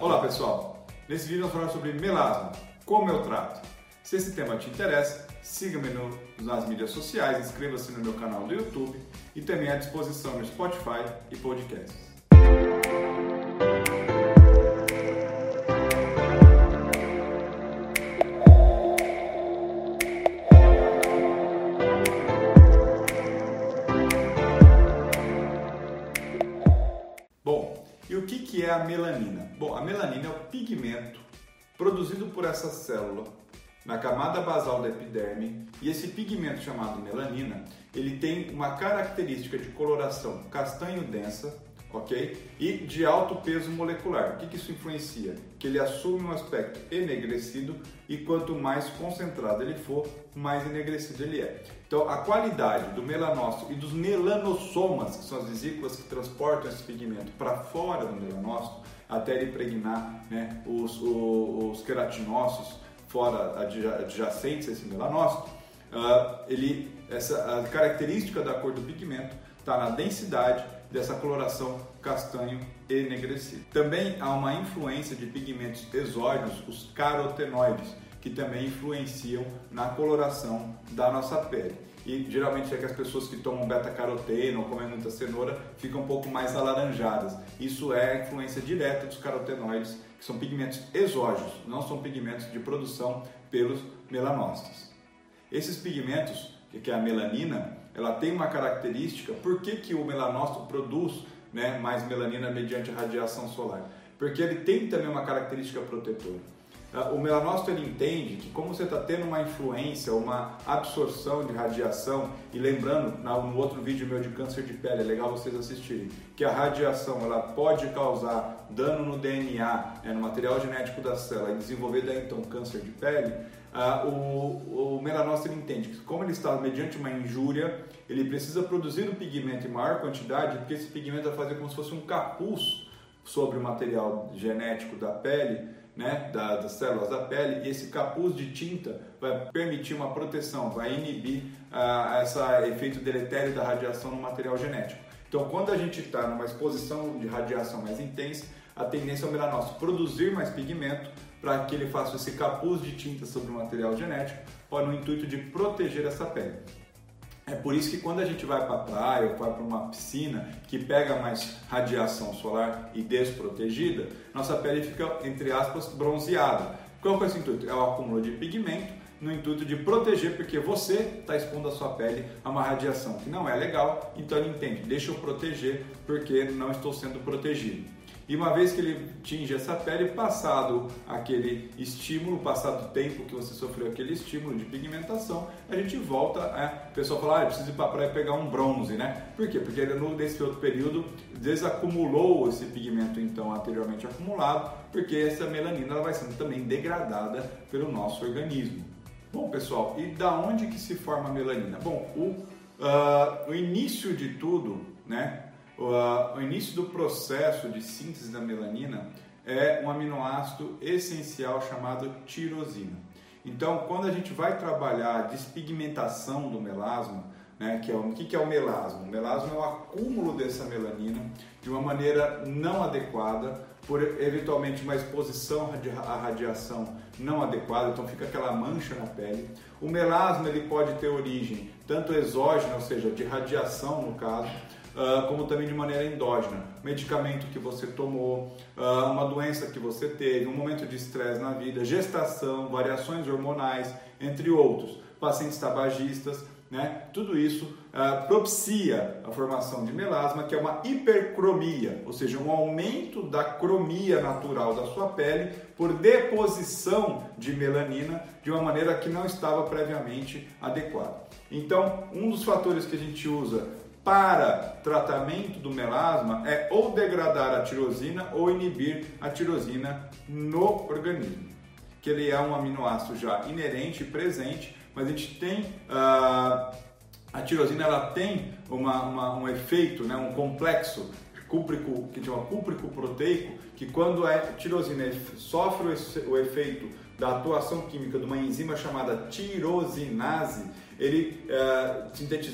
Olá pessoal, nesse vídeo vamos falar sobre melasma, como eu trato. Se esse tema te interessa, siga-me nas mídias sociais, inscreva-se no meu canal do YouTube e também à disposição no Spotify e podcasts. Bom, e o que é a melanina? Bom, a melanina é o pigmento produzido por essa célula na camada basal da epiderme e esse pigmento chamado melanina ele tem uma característica de coloração castanho densa ok? E de alto peso molecular. O que, que isso influencia? Que ele assume um aspecto enegrecido e quanto mais concentrado ele for, mais enegrecido ele é. Então, a qualidade do melanócito e dos melanossomas, que são as vesículas que transportam esse pigmento para fora do melanócito, até ele impregnar né, os, os, os queratinócitos fora adjacentes a esse melanócito, uh, ele, essa, a característica da cor do pigmento está na densidade dessa coloração castanho enegrecido. Também há uma influência de pigmentos exógenos, os carotenoides, que também influenciam na coloração da nossa pele. E geralmente é que as pessoas que tomam beta-caroteno ou comem muita cenoura ficam um pouco mais alaranjadas. Isso é a influência direta dos carotenoides, que são pigmentos exógenos, não são pigmentos de produção pelos melanócitos. Esses pigmentos, que é a melanina, ela tem uma característica, por que, que o melanócito produz né, mais melanina mediante radiação solar? Porque ele tem também uma característica protetora. Ah, o melanócito ele entende que como você está tendo uma influência, uma absorção de radiação, e lembrando no outro vídeo meu de câncer de pele, é legal vocês assistirem, que a radiação ela pode causar dano no DNA, né, no material genético da célula e desenvolver daí então câncer de pele, ah, o, o melanócito entende que como ele está mediante uma injúria, ele precisa produzir o pigmento em maior quantidade, porque esse pigmento vai fazer como se fosse um capuz sobre o material genético da pele, né, da, das células da pele, e esse capuz de tinta vai permitir uma proteção, vai inibir ah, esse efeito deletério da radiação no material genético. Então, quando a gente está numa exposição de radiação mais intensa, a tendência é o melanócito produzir mais pigmento para que ele faça esse capuz de tinta sobre o material genético, no intuito de proteger essa pele. É por isso que quando a gente vai para a praia ou vai para uma piscina que pega mais radiação solar e desprotegida, nossa pele fica, entre aspas, bronzeada. Qual é esse intuito? É o acúmulo de pigmento no intuito de proteger, porque você está expondo a sua pele a uma radiação que não é legal, então ele entende, deixa eu proteger porque não estou sendo protegido. E uma vez que ele atinge essa pele, passado aquele estímulo, passado o tempo que você sofreu aquele estímulo de pigmentação, a gente volta, é, o pessoal fala, ah, eu preciso ir para a praia pegar um bronze, né? Por quê? Porque ele, nesse outro período, desacumulou esse pigmento então anteriormente acumulado, porque essa melanina ela vai sendo também degradada pelo nosso organismo. Bom, pessoal, e da onde que se forma a melanina? Bom, o, uh, o início de tudo, né, o início do processo de síntese da melanina é um aminoácido essencial chamado tirosina. Então, quando a gente vai trabalhar a despigmentação do melasma, né, que é o, o que é o melasma? O melasma é o acúmulo dessa melanina de uma maneira não adequada, por eventualmente uma exposição à radiação não adequada, então fica aquela mancha na pele. O melasma ele pode ter origem tanto exógena, ou seja, de radiação no caso, uh, como também de maneira endógena. Medicamento que você tomou, uh, uma doença que você teve, um momento de estresse na vida, gestação, variações hormonais, entre outros. Pacientes tabagistas, né? Tudo isso uh, propicia a formação de melasma, que é uma hipercromia, ou seja, um aumento da cromia natural da sua pele por deposição de melanina de uma maneira que não estava previamente adequada. Então, um dos fatores que a gente usa para tratamento do melasma é ou degradar a tirosina ou inibir a tirosina no organismo, que ele é um aminoácido já inerente e presente, mas a gente tem uh, a tirosina ela tem uma, uma, um efeito, né, um complexo cúprico, que chama cúprico proteico, que quando a tirosina sofre o efeito da atuação química de uma enzima chamada tirosinase, ele uh,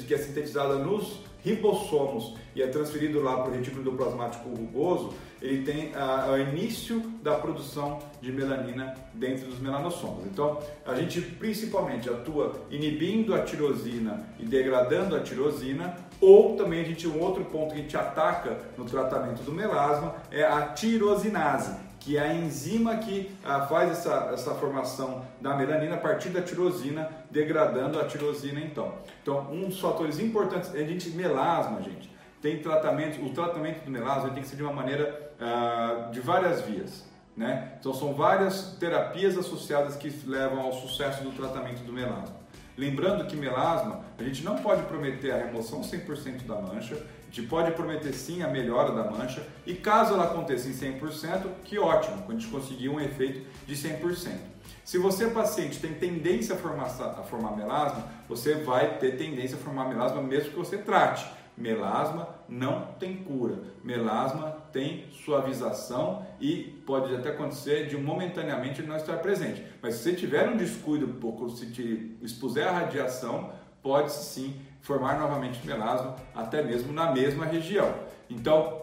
que é sintetizada nos ribossomos e é transferido lá para o retículo plasmático rugoso, ele tem o início da produção de melanina dentro dos melanossomos. Então, a gente principalmente atua inibindo a tirosina e degradando a tirosina, ou também a gente um outro ponto que a gente ataca no tratamento do melasma é a tirosinase que é a enzima que ah, faz essa, essa formação da melanina a partir da tirosina, degradando a tirosina então. Então, um dos fatores importantes é a gente melasma, gente. Tem tratamento, o tratamento do melasma tem que ser de uma maneira ah, de várias vias. Né? Então são várias terapias associadas que levam ao sucesso do tratamento do melasma. Lembrando que melasma, a gente não pode prometer a remoção 100% da mancha, pode prometer sim a melhora da mancha, e caso ela aconteça em 100%, que ótimo, quando a gente conseguir um efeito de 100%. Se você, paciente, tem tendência a formar, a formar melasma, você vai ter tendência a formar melasma mesmo que você trate. Melasma não tem cura. Melasma tem suavização e pode até acontecer de momentaneamente não estar presente. Mas se você tiver um descuido, pouco, se te expuser à radiação, pode sim formar novamente melasma, até mesmo na mesma região. Então,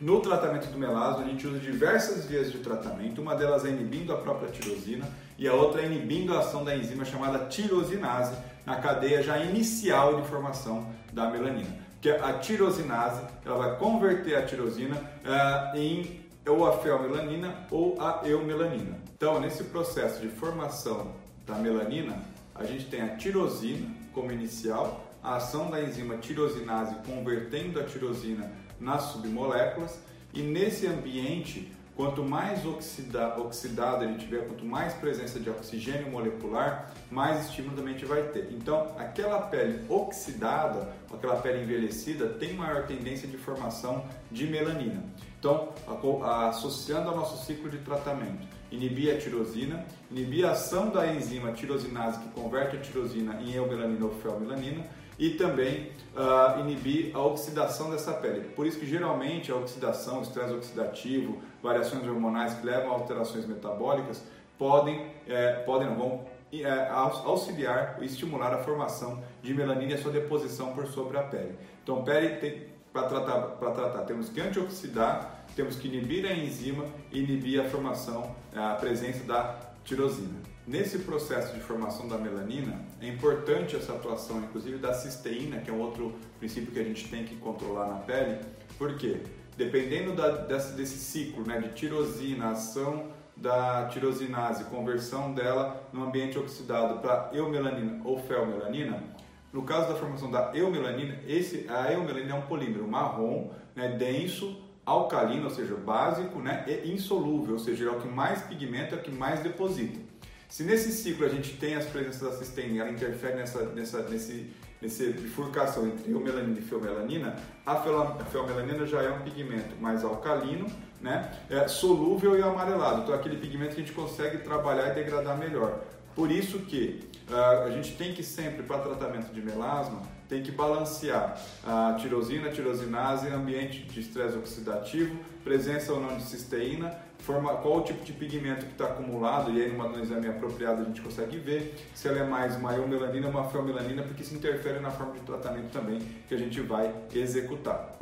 no tratamento do melasma, a gente usa diversas vias de tratamento. Uma delas é inibindo a própria tirosina e a outra é inibindo a ação da enzima chamada tirosinase na cadeia já inicial de formação da melanina que a tirosinase, ela vai converter a tirosina uh, em ou a feomelanina ou a eumelanina. Então, nesse processo de formação da melanina, a gente tem a tirosina como inicial, a ação da enzima tirosinase convertendo a tirosina nas submoléculas e nesse ambiente Quanto mais oxida, oxidado ele tiver, quanto mais presença de oxigênio molecular, mais estímulo também a gente vai ter. Então, aquela pele oxidada, aquela pele envelhecida, tem maior tendência de formação de melanina. Então, associando ao nosso ciclo de tratamento, inibir a tirosina, inibir a ação da enzima tirosinase que converte a tirosina em eumelanina ou feomelanina, e também uh, inibir a oxidação dessa pele. Por isso que geralmente a oxidação, o estresse oxidativo, variações hormonais que levam a alterações metabólicas podem, é, podem não, vão é, auxiliar e estimular a formação de melanina e a sua deposição por sobre a pele. Então, pele para tratar, para tratar, temos que antioxidar, temos que inibir a enzima e inibir a formação, a presença da tirosina. Nesse processo de formação da melanina, é importante essa atuação, inclusive, da cisteína, que é um outro princípio que a gente tem que controlar na pele, porque dependendo da, desse, desse, ciclo né, de tirosina, ação da tirosinase, conversão dela no ambiente oxidado para eumelanina ou feomelanina, no caso da formação da eumelanina, esse, a eumelanina é um polímero marrom, né, denso, alcalino, ou seja, básico, né, e insolúvel, ou seja, é o que mais pigmenta, é o que mais deposita. Se nesse ciclo a gente tem as presenças da cisteína e ela interfere nessa, nessa, nesse, nessa bifurcação entre eumelanina e feomelanina, a feomelanina já é um pigmento mais alcalino, né? é solúvel e amarelado. Então é aquele pigmento que a gente consegue trabalhar e degradar melhor. Por isso que uh, a gente tem que sempre, para tratamento de melasma, tem que balancear a tirosina, a tirosinase, ambiente de estresse oxidativo, presença ou não de cisteína, forma, qual o tipo de pigmento que está acumulado, e aí numa exame apropriado a gente consegue ver se ela é mais uma eumelanina ou uma feomelanina, porque isso interfere na forma de tratamento também que a gente vai executar.